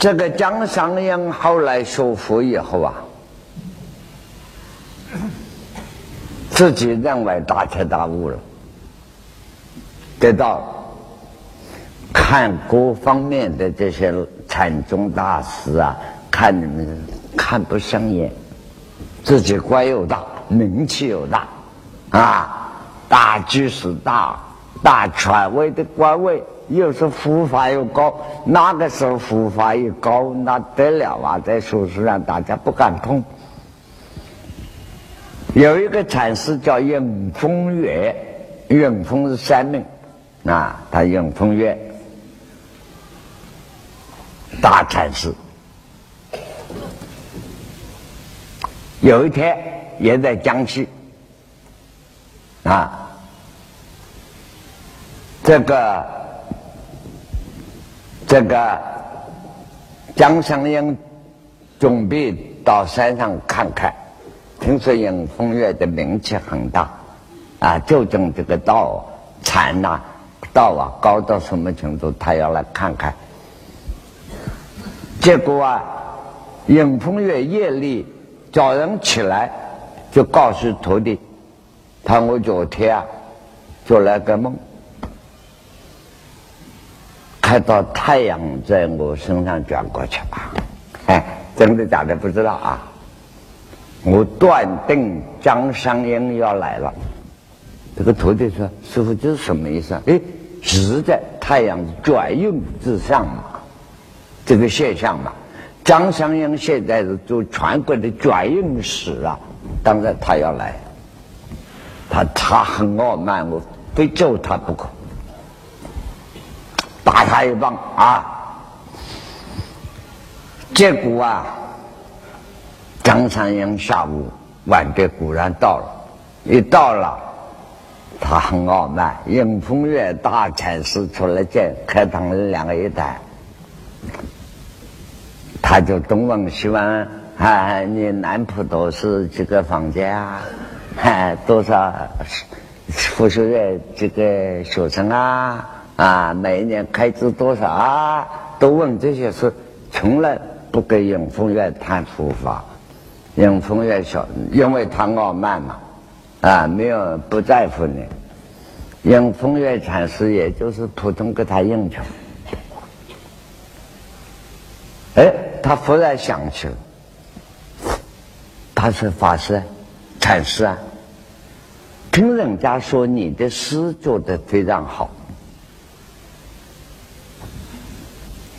这个江尚英后来学佛以后啊，自己认为大彻大悟了，得到看各方面的这些禅宗大师啊，看你们看不上眼，自己官又大，名气又大，啊，大居士大大权威的官位。又是佛法又高，那个时候佛法一高，那得了啊！在书书上大家不敢碰。有一个禅师叫应风月，应风是山名啊，他应风月大禅师。有一天也在江西啊，这个。这个江上英准备到山上看看，听说迎风月的名气很大，啊，究竟这个道禅呐，道啊高到什么程度，他要来看看。结果啊，迎风月夜里早上起来，就告诉徒弟，他我昨天啊，做了个梦。看到太阳在我身上转过去了，哎，真的假的不知道啊。我断定张三英要来了。这个徒弟说：“师傅，这是什么意思？”哎，实在太阳转运之上嘛，这个现象嘛。张三英现在是做全国的转运使啊，当然他要来。他他很傲慢，我非揍他不可。打他一棒啊！结果啊，张三英下午晚点果然到了，一到了，他很傲慢。迎风月大禅师出来见，开堂两个一谈，他就东问西问：“啊，你南普陀是几个房间啊？多少佛学院这个学生啊？”啊，每一年开支多少啊？都问这些事，从来不跟永丰院谈佛法。永丰院小，因为他傲慢嘛，啊，没有不在乎你。永丰院禅师也就是普通给他应酬。哎，他忽然想起了，他是法师、禅师啊，听人家说你的诗做的非常好。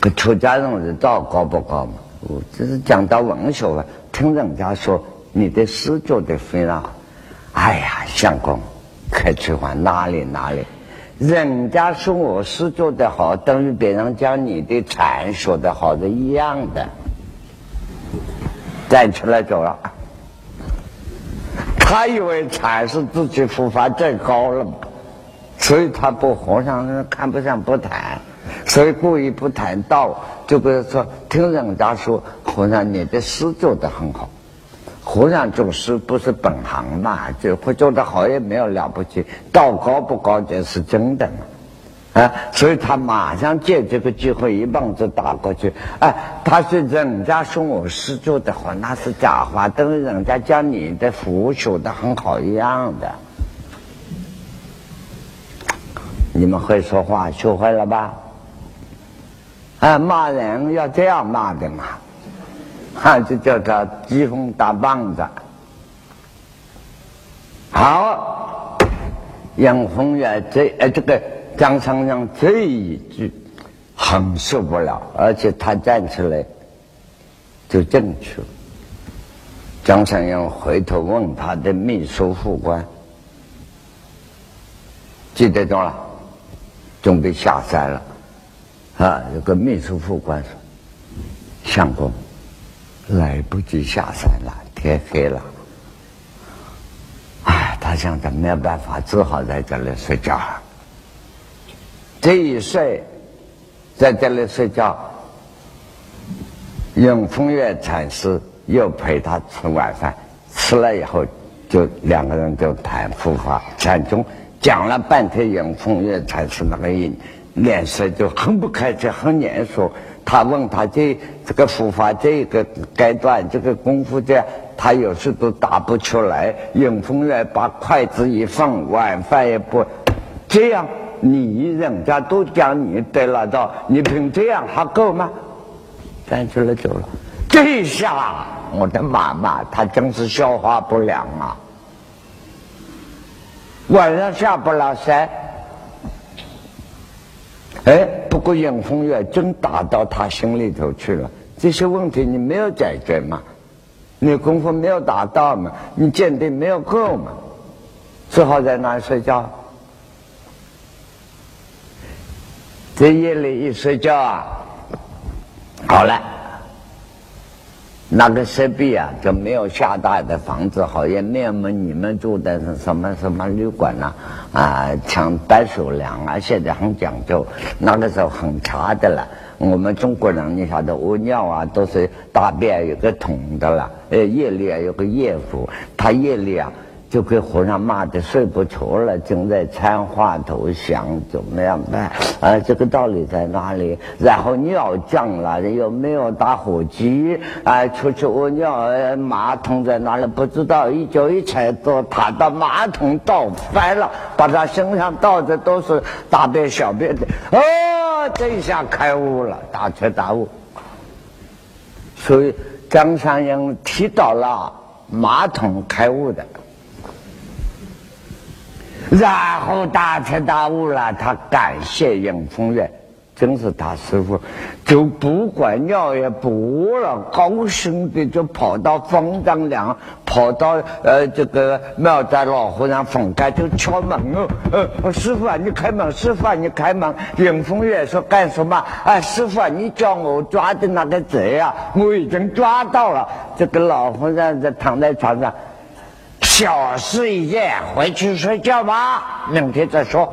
个出家人的道高不高嘛？我只是讲到文学了。听人家说你的诗做的非常好，哎呀，相公，客气话哪里哪里？人家说我诗做的好，等于别人讲你的禅说的好的一样的。站起来走了，他以为禅是自己佛法最高了嘛，所以他不和尚看不上不谈。所以故意不谈道，就比如说听人家说和尚你的诗做得很好，和尚做诗不是本行嘛，就会做得好也没有了不起，道高不高这是真的嘛，啊，所以他马上借这个机会一棒子打过去，哎，他说人家说我诗做得好那是假话，等于人家讲你的佛学的很好一样的，你们会说话学会了吧？啊，骂人要这样骂的嘛，啊，就叫他疾风大棒子。好，杨凤元这呃这个张三阳这一句很受不了，而且他站起来就进去了。张三阳回头问他的秘书副官，记得着了，准备下山了。啊，有个秘书副官说：“相公，来不及下山了，天黑了。”哎，他想着没有办法，只好在这里睡觉。这一睡，在这里睡觉，永丰月禅师又陪他吃晚饭，吃了以后，就两个人就谈佛法禅宗，讲了半天永丰月禅师那个音。脸色就很不开心，很严肃。他问他这这个佛法这个阶段这个功夫这，他有时都答不出来。永丰来把筷子一放，晚饭也不这样，你人家都讲你得了道，你凭这样还够吗？站起来走了。这下我的妈妈，她真是消化不良啊！晚上下不了山。哎，不过杨凤月真打到他心里头去了。这些问题你没有解决嘛？你功夫没有达到嘛？你鉴定没有够嘛？只好在那睡觉。在夜里一睡觉啊，好了。那个设备啊，就没有厦大的房子好，也没有你们住的什么什么旅馆呐，啊，抢白手粮啊，现在很讲究，那个时候很差的了。我们中国人，你晓得屙尿啊，都是大便有个桶的了，呃，夜里啊有个夜壶，他夜里啊。就给和尚骂的睡不着了，正在参话头想怎么样办？啊，这个道理在哪里？然后尿降了，又没有打火机，啊，出去屙尿，马桶在哪里？不知道，一脚一踩都踏到马桶倒翻了，把他身上倒的都是大便小便的。哦，这一下开悟了，大彻大悟。所以张三英提到了马桶开悟的。然后大彻大悟了，他感谢杨丰院，真是大师傅，就不管尿也不屙了，高兴的就跑到方丈梁，跑到呃这个庙寨老和尚房间就敲门哦，呃师傅啊，你开门，师傅啊，你开门。杨丰院说干什么？啊，师傅啊，你叫我抓的那个贼啊，我已经抓到了。这个老和尚在躺在床上。小事一件，回去睡觉吧，明天再说。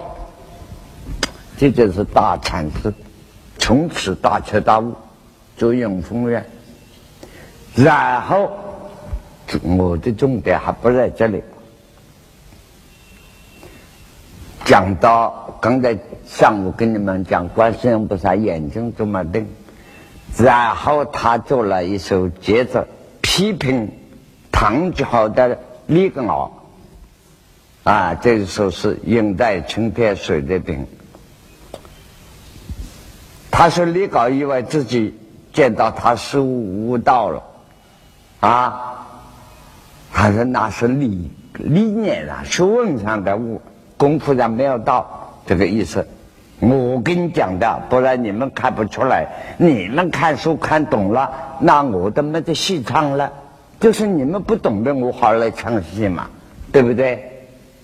这就是大禅师，从此大彻大悟，做永丰院。然后，我的重点还不在这里。讲到刚才上午跟你们讲，观世音菩萨眼睛这么瞪，然后他做了一首节奏，批评唐朝的。李根敖啊，这首是应在青天水的病。他说李高以为自己见到他失误悟道了啊，他说那是理理念啊，学问上的悟，功夫上没有到这个意思。我跟你讲的，不然你们看不出来。你们看书看懂了，那我都没得戏唱了。就是你们不懂得，我好来唱戏嘛，对不对？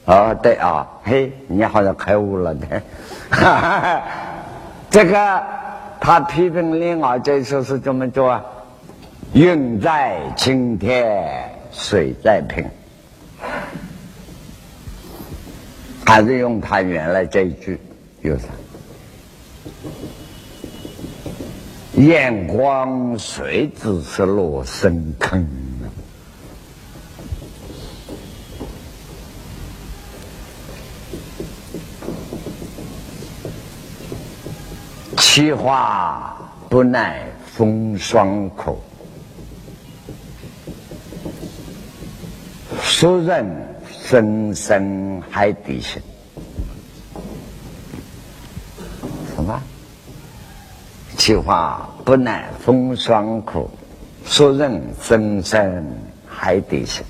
哦，对啊，嘿，你好像开悟了的。这个他批评李敖这首是怎么做啊？云在青天，水在平，还是用他原来这一句，有啥？眼光谁只是落深坑？其话不耐风霜口，俗人深深海底深。什么？其话不耐风霜苦，俗人深深海底深。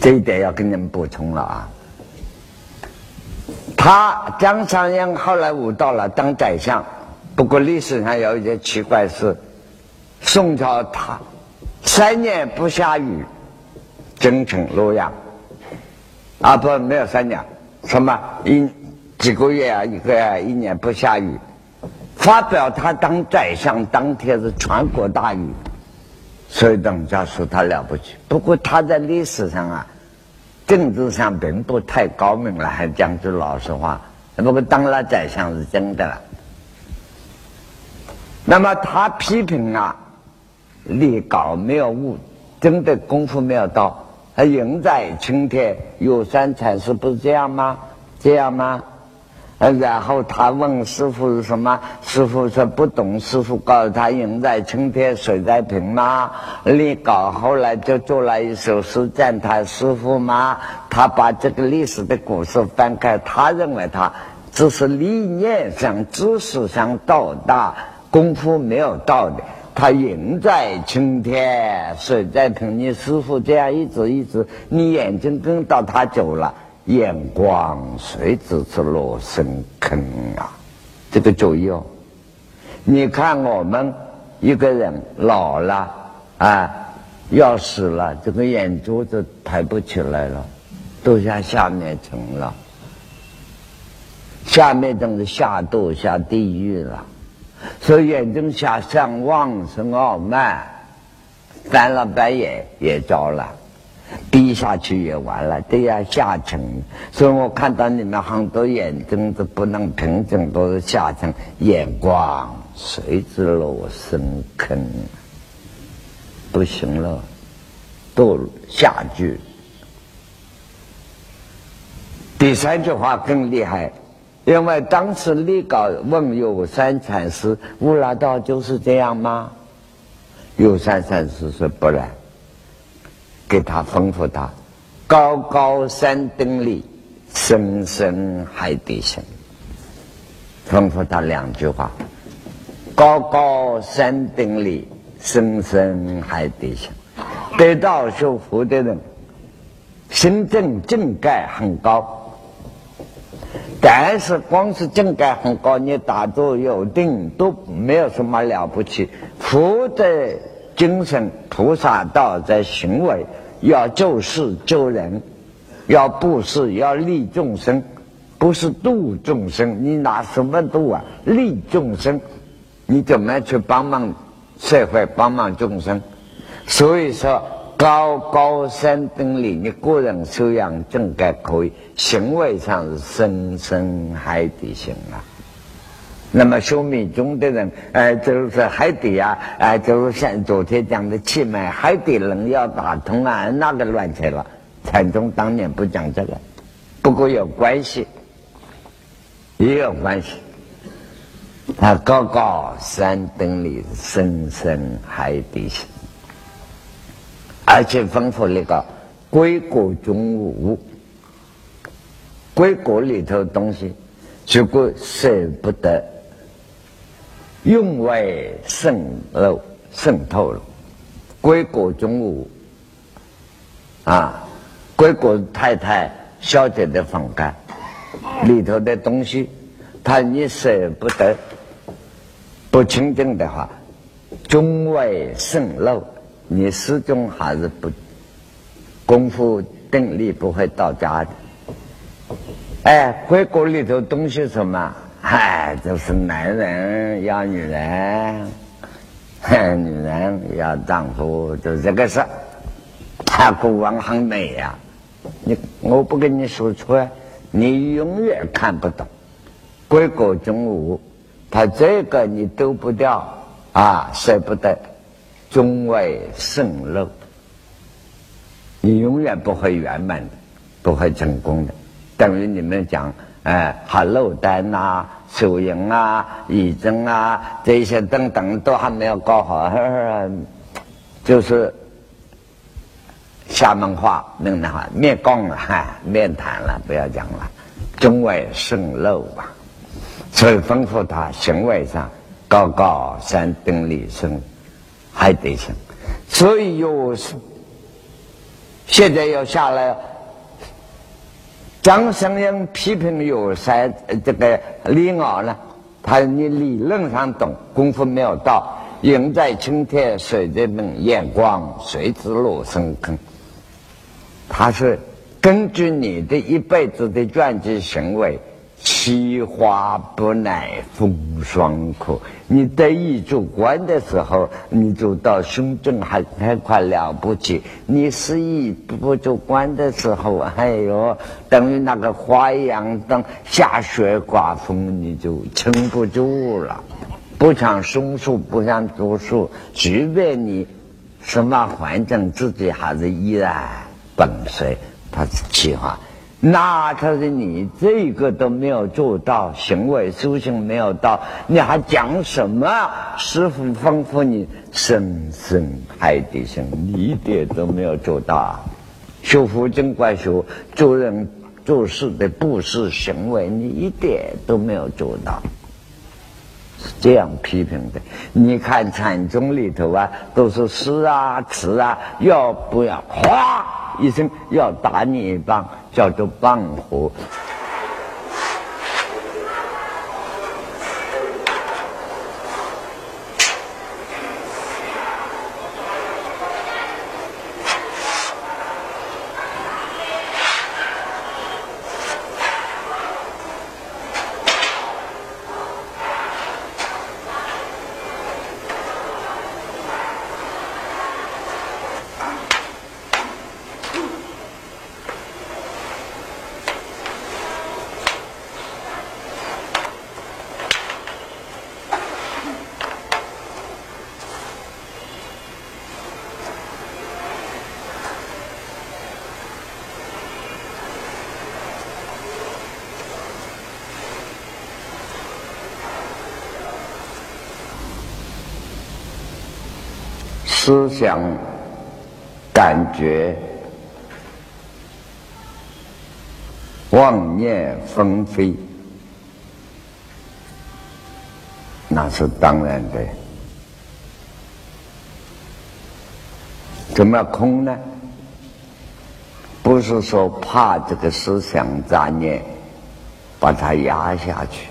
这一点要跟你们补充了啊。他张三阳后来悟到了当宰相，不过历史上有一件奇怪事：宋朝他三年不下雨，京城洛阳啊不没有三年，什么一几个月啊一个月一年不下雨，发表他当宰相当天是全国大雨，所以人家说他了不起。不过他在历史上啊。政治上并不太高明了，还讲句老实话。不过当了宰相是真的了。那么他批评啊，立稿没有误，真的功夫没有到。他赢在青天，有山才是不是这样吗？这样吗？然后他问师傅是什么？师傅说不懂。师傅告诉他：“人在青天，水在瓶嘛。”李高后来就做了一首诗赞他师傅嘛。他把这个历史的故事翻开，他认为他只是理念上、知识上到达，功夫没有到的。他人在青天，水在瓶。你师傅这样一直一直，你眼睛跟到他走了。眼光随之之落深坑啊！这个注意哦。你看我们一个人老了啊，要死了，这个眼珠子抬不起来了，都向下面沉了。下面正是下堕下地狱了，所以眼睛下向望生傲慢，翻了白眼也着了。低下去也完了，这样下沉，所以我看到你们很多眼睛都不能平静，都是下沉，眼光随之落深坑，不行了，堕下去。第三句话更厉害，因为当时立稿问有三禅师：“乌拉道就是这样吗？”有三禅师说：“不然。”给他吩咐他，高高山顶里，深深海底深。吩咐他两句话：高高山顶里，深深海底深。得道修福的人，心正境界很高，但是光是境界很高，你打坐有定都没有什么了不起。福的精神，菩萨道在行为。要救世救人，要布施，要利众生，不是度众生。你拿什么度啊？利众生，你怎么去帮忙社会，帮忙众生？所以说，高高山顶里，你个人修养正该可以，行为上是深深海底行啊。那么修密宗的人，哎，就是海底啊，哎，就是像昨天讲的气脉，海底人要打通啊，那个乱扯了。禅宗当年不讲这个，不过有关系，也有关系。他高高山顶里，深深海底深，而且吩咐那个归国中无，归国里头东西，如果舍不得。用为渗漏渗透了，归国中午啊，归国太太小姐的房间里头的东西，他你舍不得不清净的话，中为渗漏，你始终还是不功夫定力不会到家的。哎，归国里头东西什么？嗨，就是男人要女人，女人要丈夫，就这个事。他古往很美呀，你我不跟你说出来，你永远看不懂。归国中物，他这个你丢不掉啊，舍不得，终为圣漏，你永远不会圆满的，不会成功的。等于你们讲。哎，还漏单呐、手淫啊、遗症啊，这些等等都还没有搞好，就是厦门话、闽南话灭光了，哈，灭谈了，不要讲了，中外渗漏吧，所以吩咐他行为上高高山顶里生，还得行，所以有现在要下来。张生英批评有三这个李敖呢，他你理论上懂，功夫没有到，人在青天，水在门，眼光谁之落深坑。他是根据你的一辈子的传记行为。奇花不耐风霜苦，你得意做官的时候，你就到胸中还还快了不起；你失意不做官的时候，哎呦，等于那个花一样，等下雪刮风，你就撑不住了。不像松树，不像竹树，即便你什么环境，自己还是依然本身，它是奇花。那他是你这个都没有做到，行为修行没有到，你还讲什么？师傅吩咐你生生海底生，你一点都没有做到。修佛尽管修，做人做事的布施行为，你一点都没有做到。是这样批评的。你看禅宗里头啊，都是诗啊词啊，要不要哗一声要打你一棒？叫做棒火。思想、感觉、妄念纷飞，那是当然的。怎么空呢？不是说怕这个思想杂念把它压下去，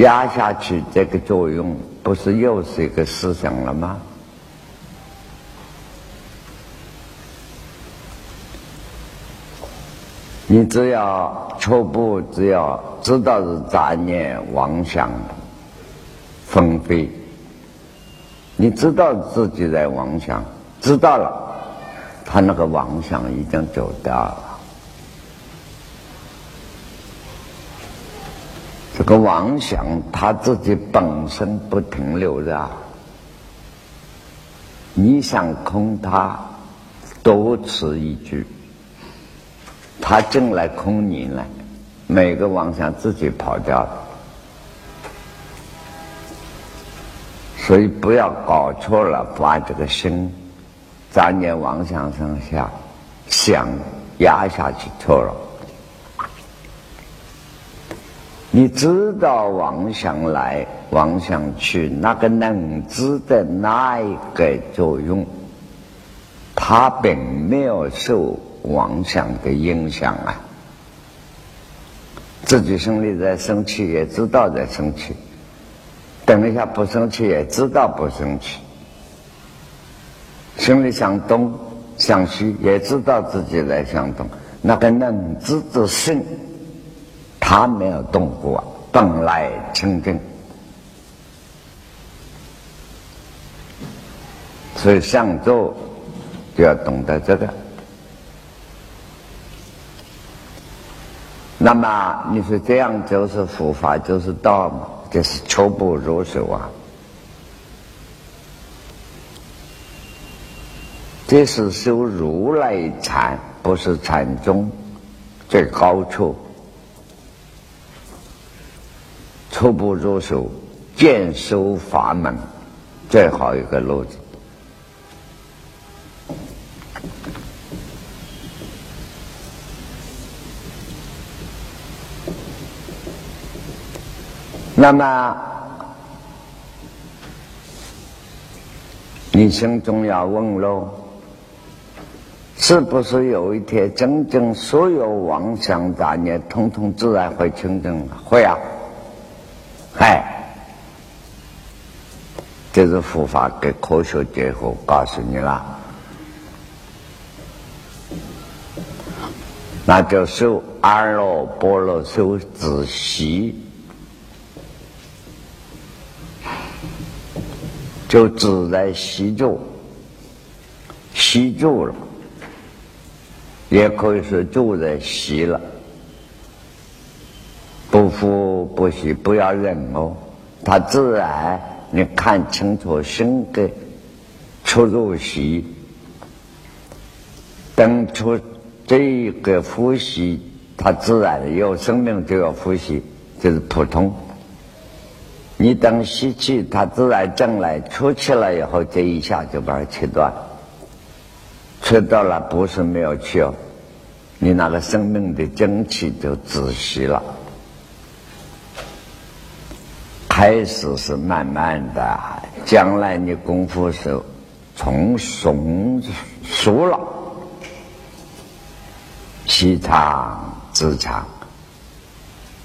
压下去这个作用，不是又是一个思想了吗？你只要初步，只要知道是杂念妄想纷飞，你知道自己在妄想，知道了，他那个妄想已经走掉了。这个妄想他自己本身不停留着，你想空它，多此一举。他进来空你了，每个妄想自己跑掉了，所以不要搞错了，把这个心杂念妄想上下想压下去错了。你知道妄想来妄想去，那个能知的那一个作用，它并没有受。妄想的影响啊，自己心里在生气，也知道在生气；等一下不生气，也知道不生气。心里想东想西，也知道自己在想东。那个能知之心，他没有动过，本来清净。所以上座就要懂得这个。那么你说这样就是佛法，就是道嘛？就是初步入手啊！这是修如来禅，不是禅宗最高处。初步入手，见修法门，最好一个路子。那么，你心中要问喽：是不是有一天，真正所有妄想杂念，通通自然会清净？会啊！哎，这是佛法跟科学结合，告诉你了。那就修阿罗波罗，修止息。就自在吸住，吸住了，也可以说住在吸了。不服不息，不要忍哦，他自然你看清楚心的出入息，等出这个呼吸，它自然有生命就要呼吸，就是普通。你等吸气，它自然正来，出气了以后，这一下就把它切断。切断了不是没有气哦，你那个生命的精气就窒息了。开始是慢慢的，将来你功夫是从松熟了。细长自长，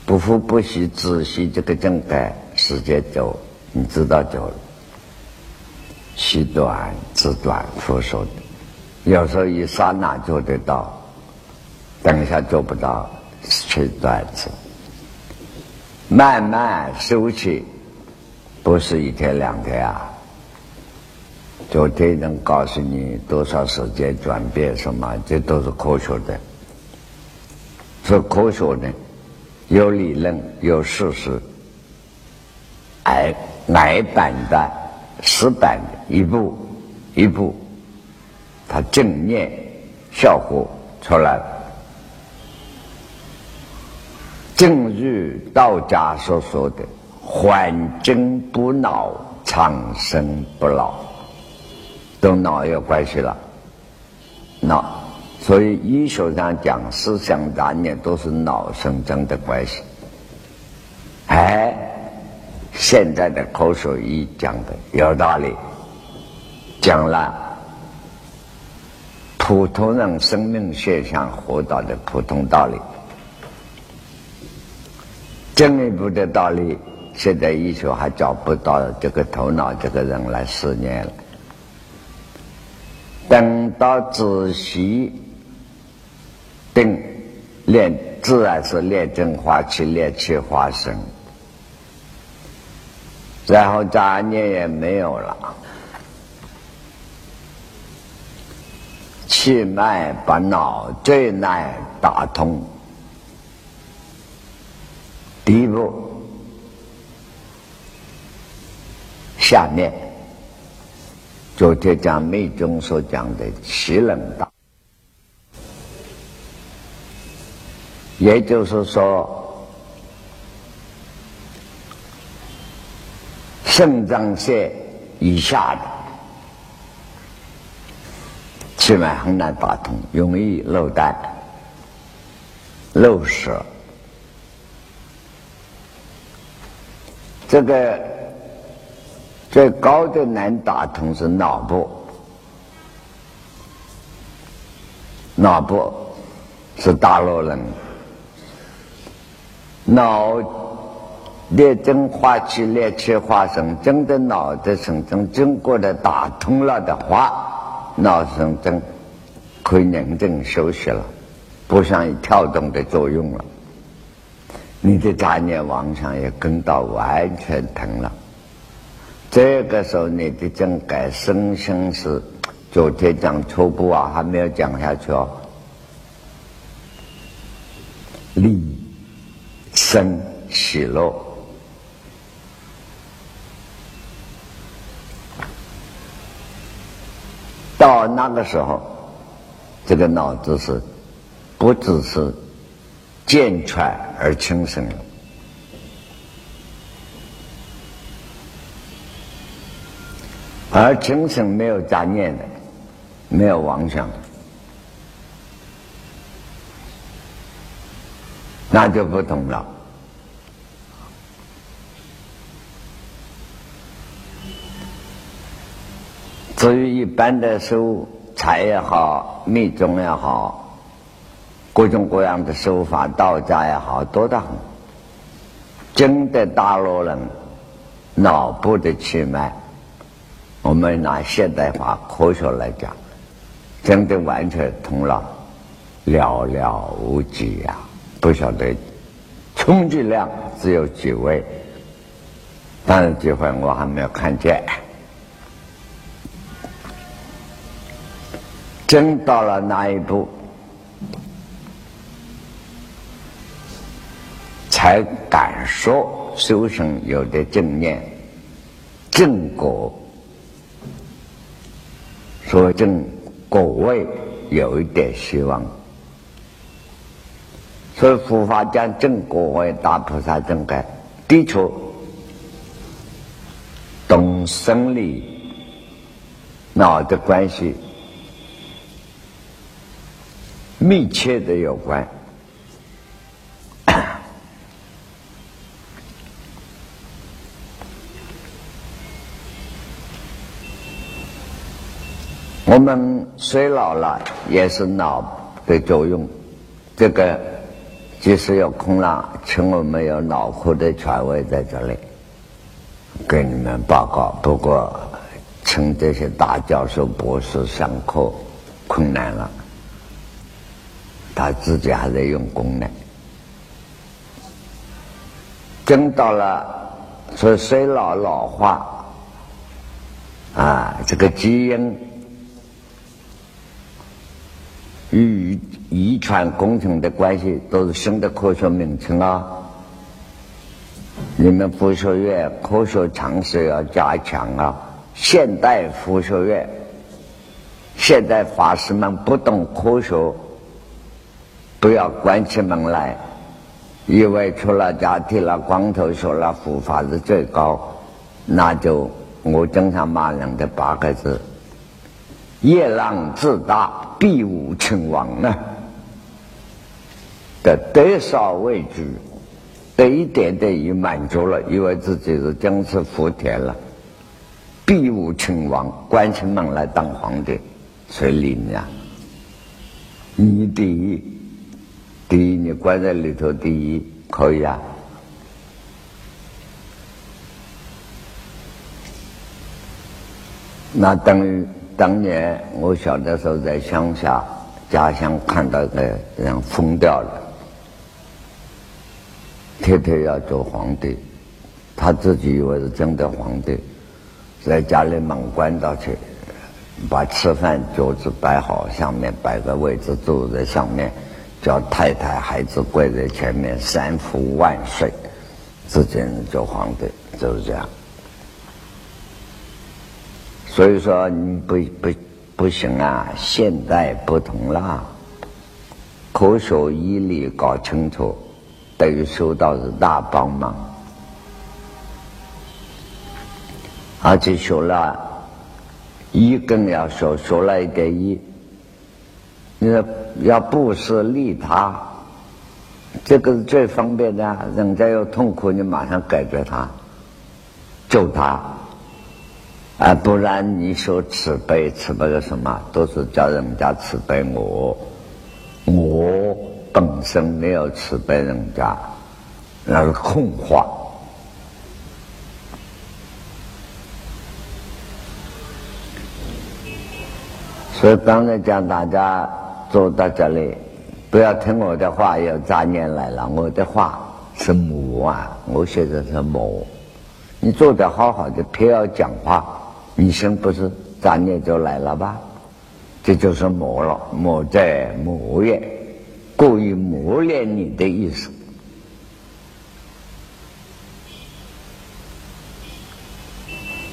不呼不吸自吸，这个正改时间久，你知道久了。细短自短，复说，有时候一刹那做得到，等一下做不到，是短子。慢慢收起，不是一天两天啊。昨天能告诉你多少时间转变什么，这都是科学的。是科学的，有理论，有事实，挨挨板的、死板的，一步一步，它正念效果出来了。正如道家所说的“还真不老，长生不老”，都脑有关系了，脑。所以医学上讲思想杂念都是脑神经的关系。哎，现在的科学医讲的有道理，讲了普通人生命现象活到的普通道理。进一步的道理，现在医学还找不到这个头脑这个人来试验了。等到仔细。定练自然是练正化气，练气化生，然后杂念也没有了，气脉把脑最难打通，第一步下面，昨天讲密宗所讲的气能大。也就是说，肾脏线以下的气脉很难打通，容易漏带、漏舌。这个最高的难打通是脑部，脑部是大陆人。脑列真化气，列气化神真的脑的神经经过的打通了的话，脑神经可以宁静休息了，不像跳动的作用了。你的杂念妄想也跟到完全停了。这个时候，你的整改身心是昨天讲初步啊，还没有讲下去哦。力。生喜乐，到那个时候，这个脑子是不只是健全而清醒了，而清神没有杂念的，没有妄想。那就不同了。至于一般的书，财也好，密宗也好，各种各样的手法，道家也好，多得很。真的大陆人脑部的气脉，我们拿现代化科学来讲，真的完全通了，寥寥无几呀。不晓得，充其量只有几位，但是几位我还没有看见。真到了那一步，才敢说修行有的正念、正果，说正果位有一点希望。所以佛法讲正果位大菩萨正改，的确懂生理脑的关系密切的有关。我们衰老了，也是脑的作用。这个即使有空了，请我们有脑科的权威在这里给你们报告。不过，请这些大教授、博士上课困难了，他自己还在用功呢。真到了说衰老老化啊，这个基因。与遗传工程的关系都是新的科学名称啊！你们佛学院科学常识要加强啊！现代佛学院，现代法师们不懂科学，不要关起门来，以为出了家剃了光头学了佛法是最高，那就我经常骂人的八个字。夜郎自大，必无成王呢。的得少畏惧，这一点点已满足了，以为自己是将是福田了。必无亲王，关起门来当皇帝，谁理你啊？你第一，第一你关在里头，第一可以啊。那等于。当年我小的时候在乡下家乡看到个人疯掉了，天天要做皇帝，他自己以为是真的皇帝，在家里门关到去，把吃饭桌子摆好，上面摆个位置坐在上面，叫太太孩子跪在前面三呼万岁，自己做皇帝就是这样。所以说你不不不行啊！现代不同了，科学医理搞清楚，对于修道是大帮忙。而且学了医更要学，学了一点医，你要要布施利他，这个是最方便的。人家有痛苦，你马上解决他，救他。啊，不然你说慈悲，慈悲个什么？都是叫人家慈悲我，我本身没有慈悲人家，那是空话。所以刚才讲大家坐到这里，不要听我的话，有杂念来了。我的话是魔啊，我现在是魔。你坐得好好的，偏要讲话。你心不是杂念就来了吧？这就是磨了，磨在磨练，故意磨练你的意思。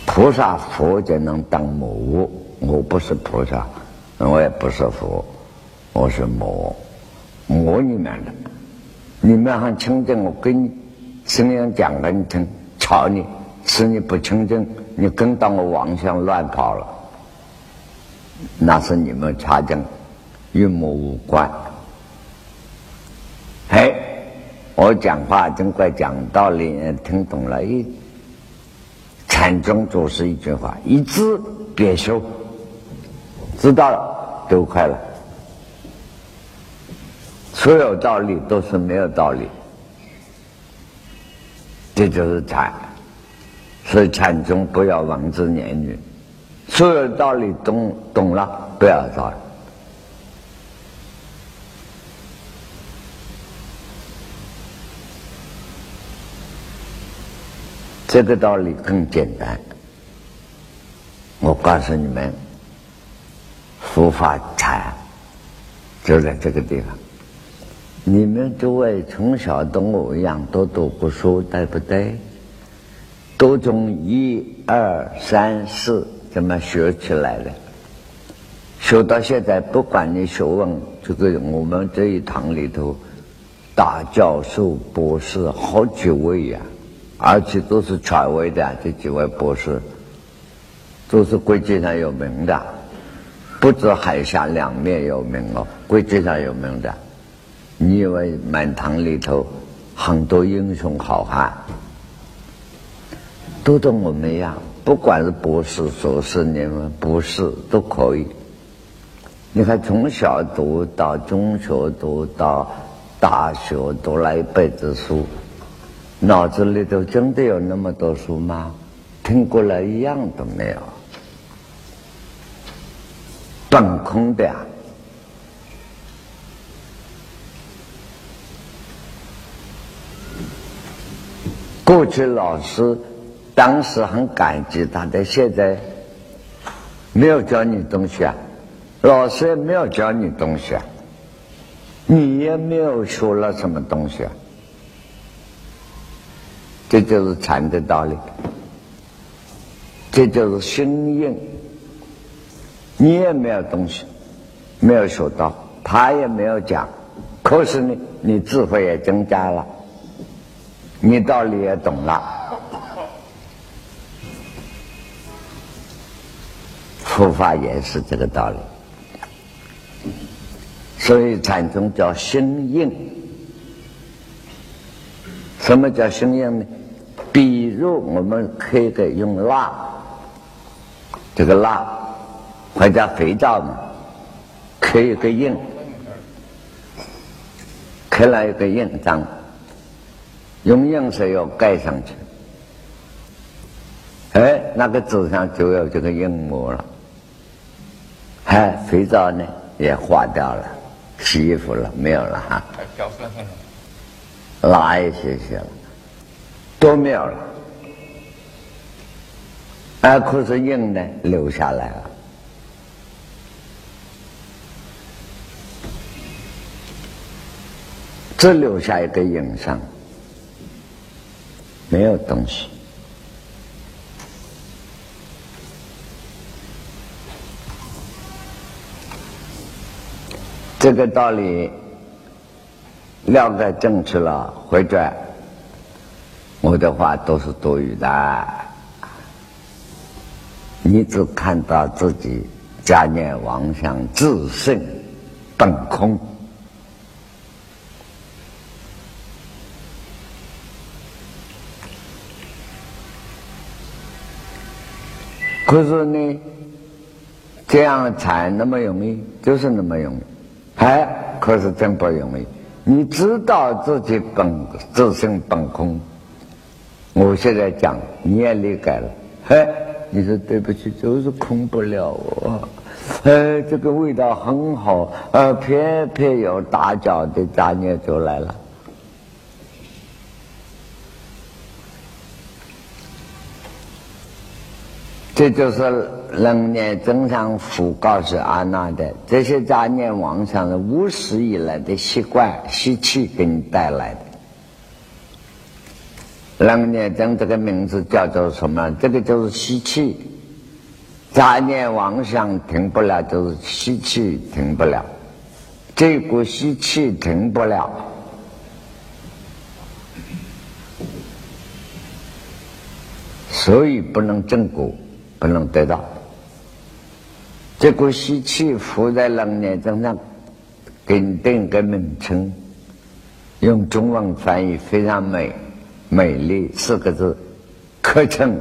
菩萨佛就能当魔，我不是菩萨，我也不是佛，我是魔，魔你们的。你们还清净，我跟你声音讲给你听，吵你，使你不清净。你跟到我妄想乱跑了，那是你们查证，与我无关。哎，我讲话真快讲道理，听懂了。一禅宗就是一句话：一字别修，知道了都快了。所有道理都是没有道理，这就是禅。所以禅宗不要妄自言语，所有道理懂懂了，不要造。这个道理更简单。我告诉你们，佛法禅就在这个地方。你们诸位从小跟我一样都读过书，对不对？都从一二三四怎么学起来的？学到现在，不管你学问，这个我们这一堂里头，大教授、博士好几位呀，而且都是权威的。这几位博士都是国际上有名的，不止海峡两面有名哦，国际上有名的。你以为满堂里头很多英雄好汉，都跟我们一样，不管是博士、硕士，你们博士都可以。你看，从小读到中学，读到大学，读了一辈子书，脑子里头真的有那么多书吗？听过了一样都没有，本空的啊。过去老师当时很感激他的，现在没有教你东西啊，老师也没有教你东西啊，你也没有学了什么东西啊，这就是禅的道理，这就是心印。你也没有东西，没有学到，他也没有讲，可是呢，你智慧也增加了。你道理也懂了，佛法也是这个道理，所以禅宗叫心印。什么叫心印呢？比如我们可以给用蜡，这个蜡或者肥皂嘛，刻一个印，刻了一个印章。用硬水要盖上去，哎，那个纸上就有这个硬膜了。哎，肥皂呢也化掉了，洗衣服了没有了哈。拉一些些了，都没有了。哎，可是硬呢留下来了，只留下一个印上。没有东西，这个道理了解正确了，或者我的话都是多余的。你只看到自己家念妄想自性本空。可是呢，这样才那么容易，就是那么容易。哎，可是真不容易。你知道自己本自性本空，我现在讲你也理解了。哎，你说对不起，就是空不了我。哎，这个味道很好，呃，偏偏有打搅的杂念就来了。这就是人念真相福告诉阿那的，这些杂念妄想是无始以来的习惯习气给你带来的。人念真这个名字叫做什么？这个就是习气，杂念妄想停不了，就是习气停不了。这股习气停不了，所以不能正果。不能得到，这股习气浮在冷眼中上，给定个名称，用中文翻译非常美，美丽四个字，可称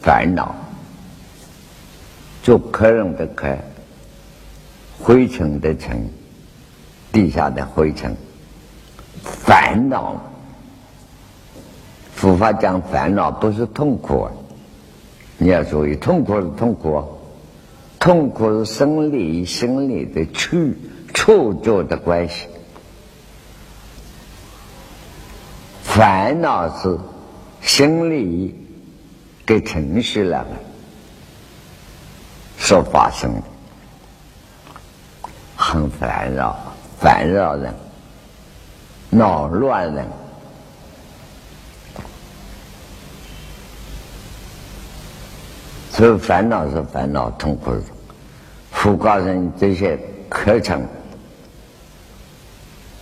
烦恼，就客人的客，灰尘的尘，地下的灰尘，烦恼。佛法讲烦恼不是痛苦。你要注意，痛苦是痛苦，痛苦是生理心理的处处着的关系，烦恼是心理跟情绪两个所发生的，很烦扰，烦扰人，恼乱人。所以烦恼是烦恼，痛苦是苦。告诉你这些课程，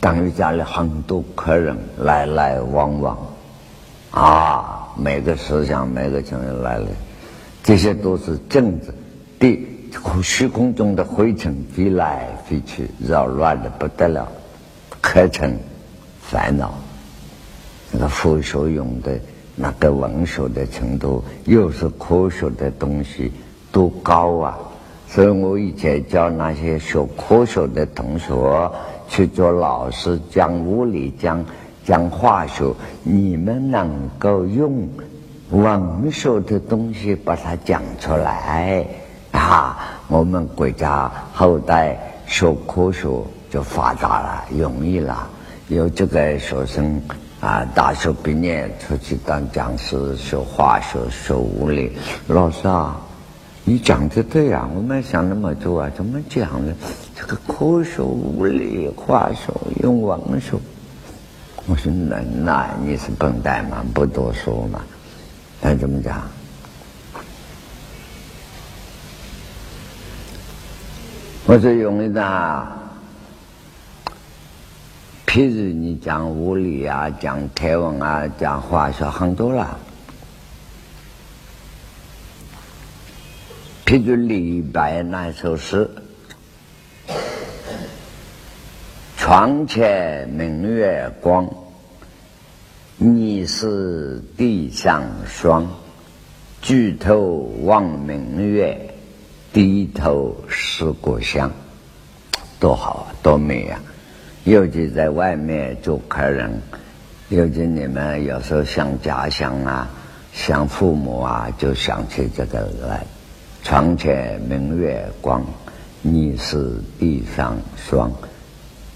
等于家里很多客人来来往往，啊，每个思想每个情人来了，这些都是政治的虚空中的灰尘飞来飞去，扰乱的不得了，课程烦恼。那个佛学用的那个文学的程度，又是科学的东西，多高啊！所以我以前教那些学科学的同学去做老师，讲物理、讲讲化学，你们能够用文学的东西把它讲出来啊！我们国家后代学科学就发达了，容易了。有这个学生啊，大学毕业出去当讲师，学化学、学物理，老师啊。你讲的对呀，我没想那么多啊，怎么讲呢？这个科学、物理、化学用文学，我说那那你是笨蛋嘛，不多说嘛，那怎么讲？我说用一个，譬如你讲物理啊，讲天文啊，讲化学很多了。譬如李白那首诗：“床前明月光，疑是地上霜。举头望明月，低头思故乡。”多好，多美啊！尤其在外面做客人，尤其你们有时候想家乡啊，想父母啊，就想起这个来。床前明月光，疑是地上霜。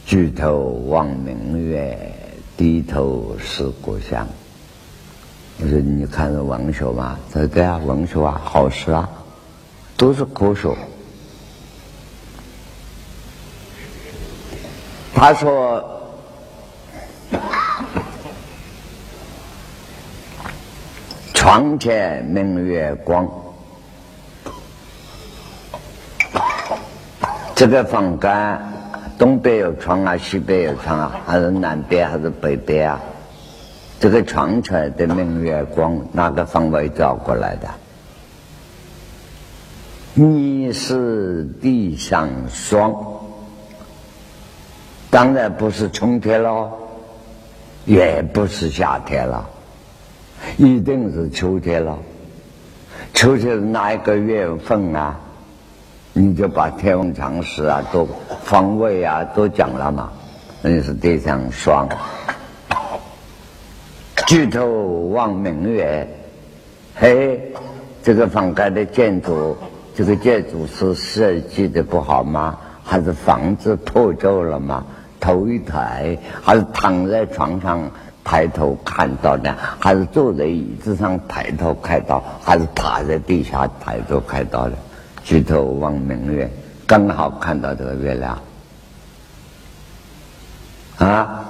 举头望明月，低头思故乡。我说你看文学吗？这对啊，文学啊，好诗啊，都是科学。他说：“ 床前明月光。”这个房间，东北有窗啊，西北有窗啊，还是南边还是北边啊？这个床前的明月光，哪个方位照过来的？你是地上霜，当然不是春天喽，也不是夏天了，一定是秋天了。秋天是哪一个月份啊？你就把天文常识啊，都方位啊，都讲了嘛。那是地上霜，举头望明月。嘿，这个房盖的建筑，这个建筑是设计的不好吗？还是房子破旧了吗？头一抬，还是躺在床上抬头看到的？还是坐在椅子上抬头看到？还是趴在地下抬头看到的？举头望明月，刚好看到这个月亮啊！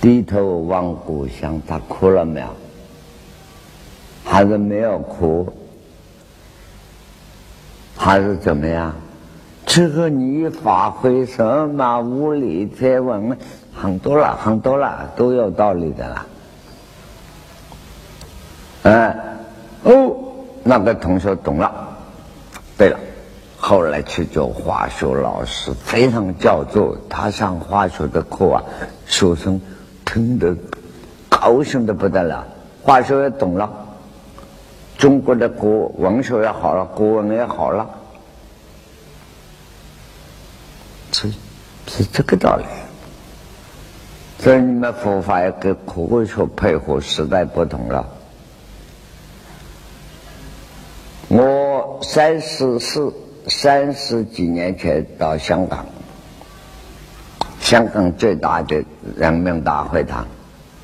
低头望故乡，他哭了没有？还是没有哭？还是怎么样？这个你发挥什么物理天文，很多了，很多了，都有道理的了。嗯。哦，那个同学懂了。对了，后来去做化学老师，非常叫座。他上化学的课啊，学生听得高兴的不得了。化学也懂了，中国的国文学也好了，国文也好了，是是这个道理。所以你们佛法要跟科学配合，时代不同了。我三十四、三十几年前到香港，香港最大的人民大会堂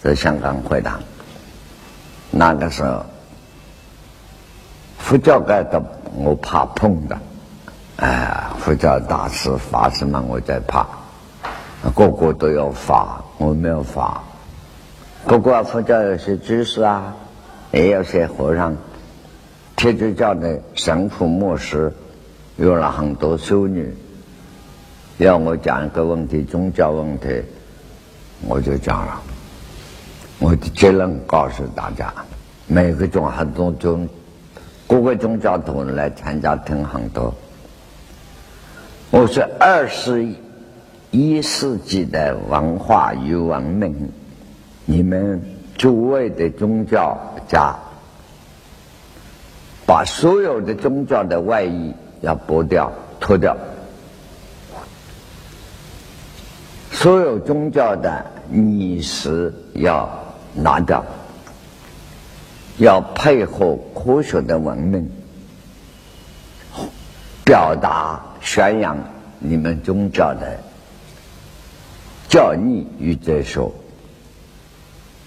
在香港会堂。那个时候，佛教界的我怕碰的，哎，佛教大师、法师们我在怕，个个都要法，我没有法。不过佛教有些居士啊，也有些和尚。天主教的神父、牧师有了很多修女，要我讲一个问题，宗教问题，我就讲了。我的结论告诉大家：每个宗很多宗，各个宗教徒来参加听很多。我说二十一世纪的文化与文明，你们诸位的宗教家，把所有的宗教的外衣要剥掉、脱掉。所有宗教的拟实要拿掉，要配合科学的文明，表达宣扬你们宗教的教义与哲学，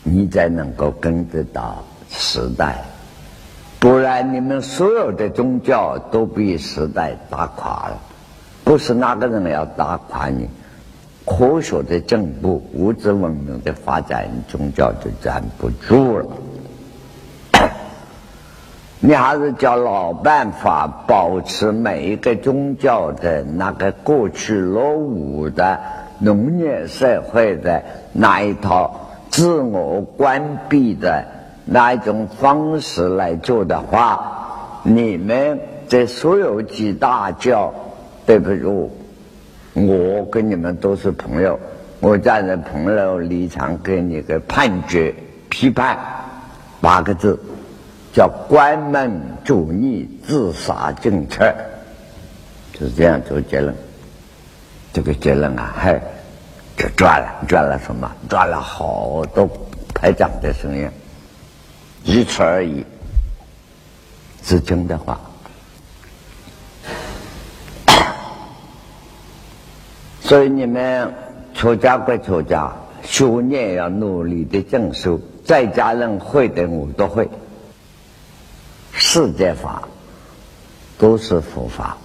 你才能够跟得到时代。不然，你们所有的宗教都被时代打垮了。不是哪个人要打垮你。科学的进步，物质文明的发展，宗教就站不住了。你还是叫老办法，保持每一个宗教的那个过去落伍的农业社会的那一套自我关闭的那一种方式来做的话，你们这所有几大教，对不住。我跟你们都是朋友，我站在朋友立场给你个判决批判，八个字，叫关门主义自杀政策，就是这样做结论。这个结论啊，嗨，就赚了，赚了什么？赚了好多排长的声音，一次而已，是真的话。所以你们出家归出家，修念要努力的正修，在家人会的我都会。世界法都是佛法，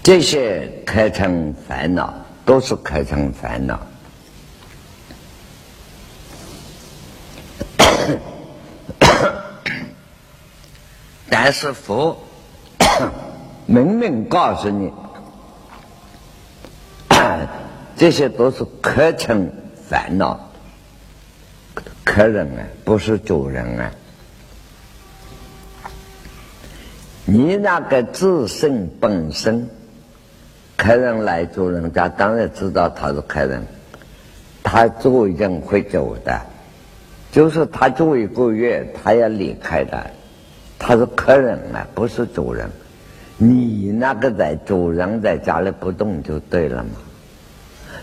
这些开成烦恼，都是开成烦恼。但是佛 明明告诉你，这些都是客成烦恼，客人啊，不是主人啊。你那个自性本身，客人来做人家，当然知道他是客人，他做人会走的，就是他做一个月，他要离开的。他是客人啊，不是主人。你那个在主人在家里不动就对了嘛。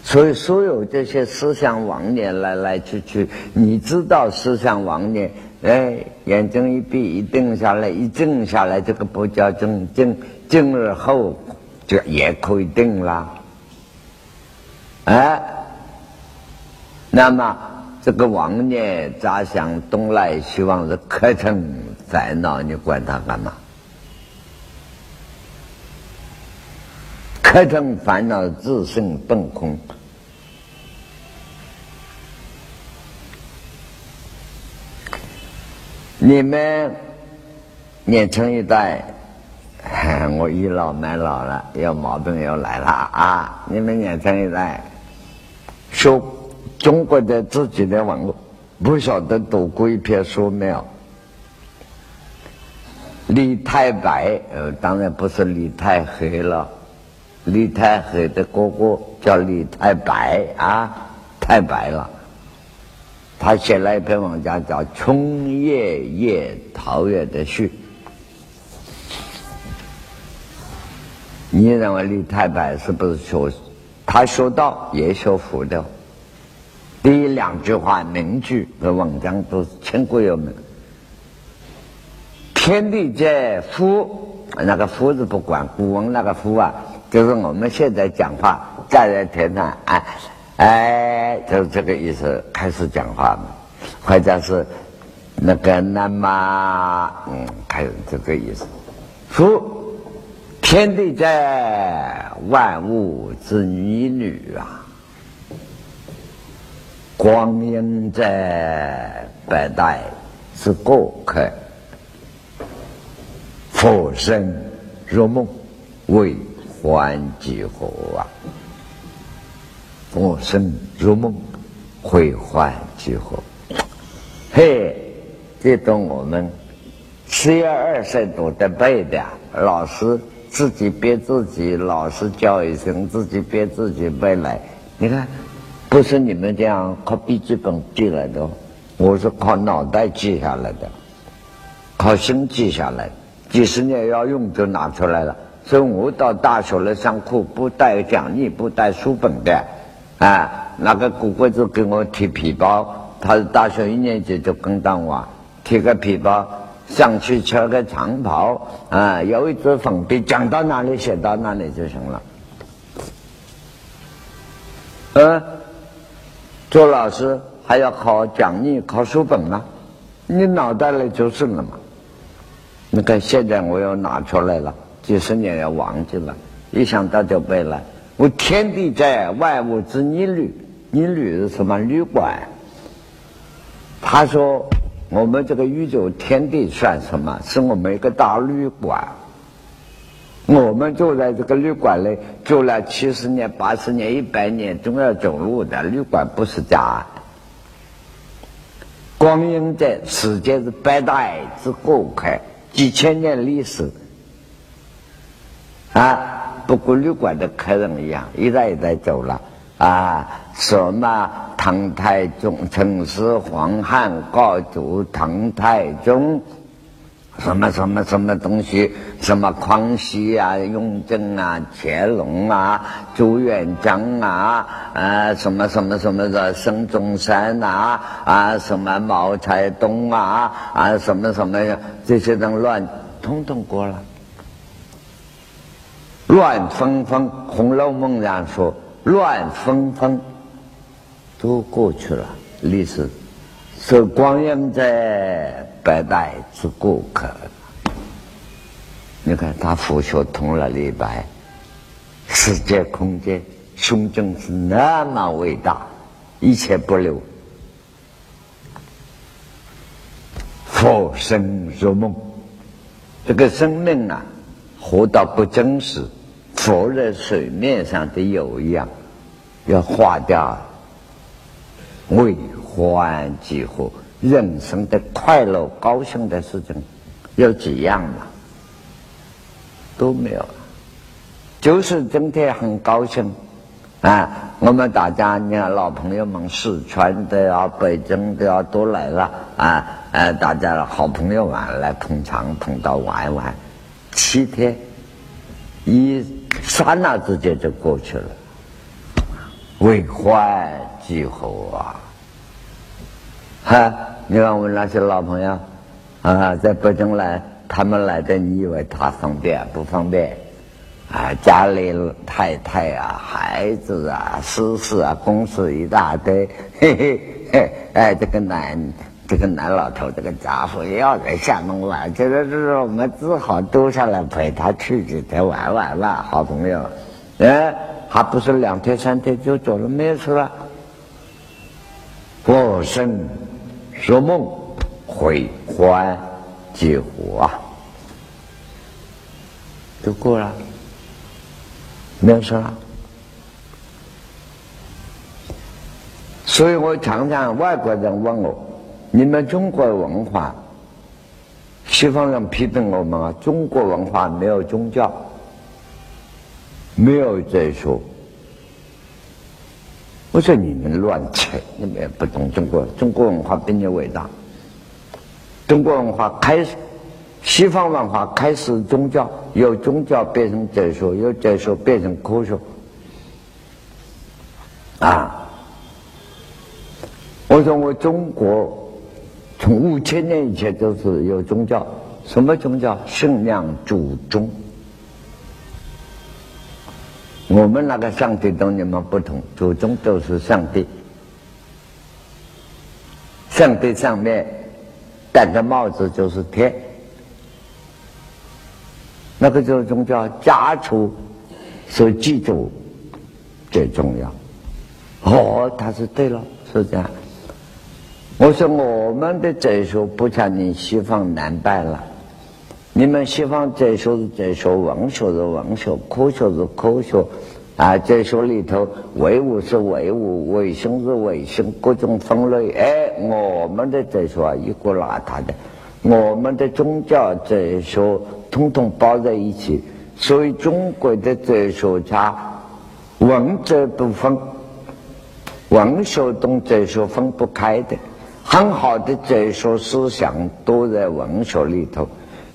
所以所有这些思想妄念来来去去，你知道思想妄念，哎，眼睛一闭一定下来，一静下来，这个不叫正静，静日后就也可以定了。哎，那么这个妄念咋想东来西往是课程。烦恼，你管他干嘛？课成烦恼，自性本空。你们年轻一代，我倚老卖老了，有毛病又来了啊！你们年轻一代，学中国的自己的文物，不晓得读过一篇书没有？李太白，呃，当然不是李太黑了。李太黑的哥哥叫李太白啊，太白了。他写了一篇文章叫《春夜夜桃源的序》。你认为李太白是不是学？他学道也学佛的。第一两句话名句和文章都是千古有名。天地间夫，那个夫字不管，古文那个夫啊，就是我们现在讲话站在天上，哎哎，就是这个意思，开始讲话嘛，或者是那个那么，嗯，开始这个意思。夫，天地在，万物之女女啊，光阴在，百代。之过客，浮生若梦，为欢几何啊？佛身入梦，会还几何？嘿，这种我们十一二岁都得背的，老师自己憋自己，老师教一声，自己憋自己背来。你看，不是你们这样靠笔记本记来的，我是靠脑袋记下来的，靠心记下来。几十年要用就拿出来了。所以我到大学来上课，不带讲义，不带书本的。啊，那个姑姑就给我提皮包。他是大学一年级就跟到我，提个皮包，上去穿个长袍，啊，有一支粉笔，讲到哪里写到哪里就行了。嗯，做老师还要考讲义、考书本呢，你脑袋里就是了嘛。你看现在我又拿出来了，几十年要忘记了，一想到就背了。我天地在，万物之逆旅，逆旅是什么？旅馆。他说：“我们这个宇宙天地算什么？是我们一个大旅馆。我们住在这个旅馆里，住了七十年、八十年、一百年，总要走路的。旅馆不是家。光阴在世界是百代之过客，几千年历史啊，不过旅馆的客人一样，一代一代走了啊，什么？”唐太宗、陈氏、黄汉、高祖、唐太宗，什么什么什么东西？什么康熙啊、雍正啊、乾隆啊、朱元璋啊，啊，什么什么什么的孙中山啊，啊，什么毛泽东啊，啊，什么什么这些人乱，通通过了，乱纷纷。《红楼梦》上说，乱纷纷。都过去了，历史是光阴在，百代之过客。你看他佛学通了李白，世界空间胸襟是那么伟大，一切不留。佛生入梦，这个生命啊，活到不真实，浮在水面上的油一样，要化掉。为欢几何？人生的快乐、高兴的事情有几样嘛？都没有，就是今天很高兴啊！我们大家，你看老朋友们，四川的啊、北京的啊，都来了啊！呃，大家好朋友啊来捧场，捧到玩玩，七天一刹那之间就过去了，为欢几何啊！哈，你看我们那些老朋友啊，在北京来，他们来的，你以为他方便不方便？啊，家里太太啊，孩子啊，私事啊，公事一大堆，嘿嘿嘿，哎，这个男，这个男老头，这个家伙要在厦门玩，这个是我们只好都下来陪他去几天玩玩吧，好朋友，哎，还不是两天三天就走了，没有事了，我生。说梦悔欢几乎啊，就过了，没有事了。所以我常常外国人问我：你们中国文化，西方人批评我们啊，中国文化没有宗教，没有这说。我说你们乱扯，你们也不懂中国，中国文化比你伟大。中国文化开始，西方文化开始宗教，由宗教变成哲学，由哲学变成科学。啊！我说我中国从五千年以前就是有宗教，什么宗教？信仰祖宗。我们那个上帝跟你们不同，祖宗都是上帝，上帝上面戴个帽子就是天，那个就是宗教家族所记住最重要。哦，他是对了，是这样。我说我们的哲学不像你西方难办了。你们西方哲学是哲学，文学是文学，科学是科学。啊，哲学里头唯物是唯物，唯心是唯心，各种分类。哎，我们的哲学啊，一个邋遢的。我们的宗教哲学统统包在一起，所以中国的哲学家文哲不分，文学同哲学分不开的。很好的哲学思想都在文学里头。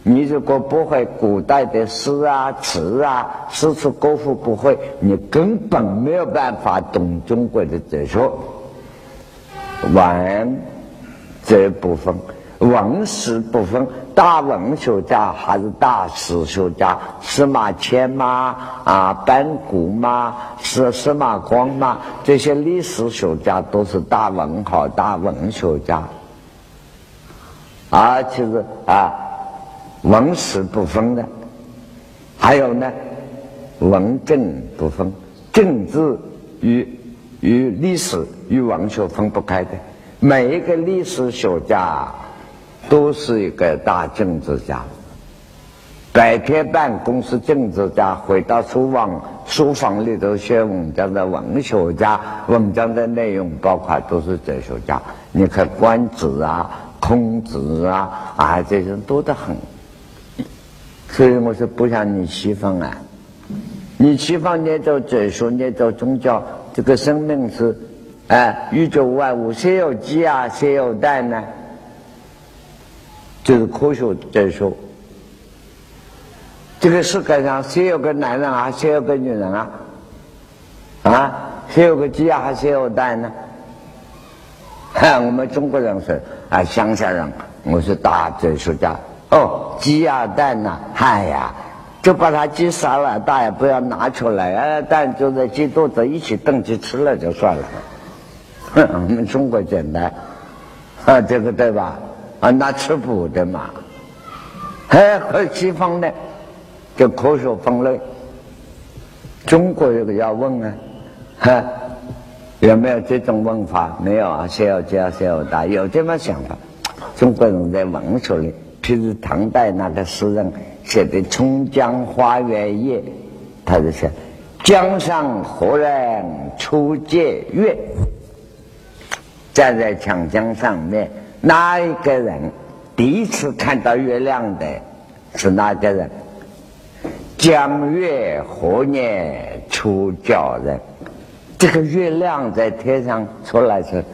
你如果不会古代的诗啊词啊诗词歌赋不会，你根本没有办法懂中国的哲学。文这部分，文史不分，大文学家还是大史学家？司马迁嘛，啊，班固嘛，是司马光嘛，这些历史学家都是大文豪、大文学家。啊，其实啊。文史不分的，还有呢，文政不分，政治与与历史与文学分不开的。每一个历史学家都是一个大政治家，白天办公是政治家，回到书房书房里头写文章的文学家，文章的内容包括都是哲学家。你看关子啊、孔子啊啊，这些多得很。所以我说不像你西方啊，你西方念着哲学，念着宗教，这个生命是，哎，宇宙万物谁有鸡啊，谁有蛋呢？就是科学哲学。这个世界上谁有个男人啊，谁有个女人啊？啊，谁有个鸡啊，还谁有蛋呢？哈，我们中国人说啊，乡下人，我是大哲学家。哦，鸡啊蛋呐，哎呀，就把它鸡杀了，大也不要拿出来，哎，蛋就在鸡肚子一起炖鸡吃了就算了。哼，我们中国简单，啊，这个对吧？啊，那吃补的嘛。哎，和西方呢，就科学分类。中国这个要问啊，哈，有没有这种问法？没有啊，谁有鸡啊，谁有蛋？有这么想法？中国人在文学里。譬如唐代那个诗人写的《春江花月夜》，他就说：“江上何人初见月？”站在长江上面，哪一个人第一次看到月亮的是哪个人？江月何年初教人？这个月亮在天上出来时，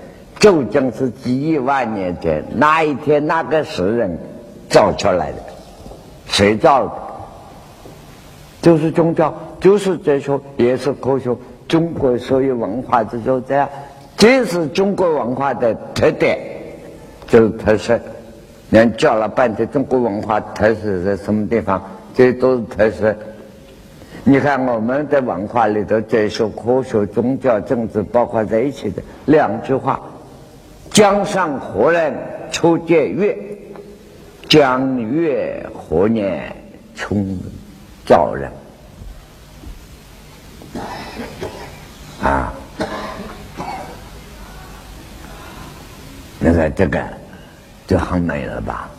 究竟是几亿万年前？哪一天？哪个诗人？造出来的，谁造的？就是宗教，就是哲学，也是科学。中国所有文化之中这样，这是中国文化的特点，就是特色。连叫了半天，中国文化特色在什么地方？这些都是特色。你看我们的文化里头，哲学、科学、宗教、政治包括在一起的两句话：江上何人初见月？江月何年冲照人？啊，那个这个就很美了吧？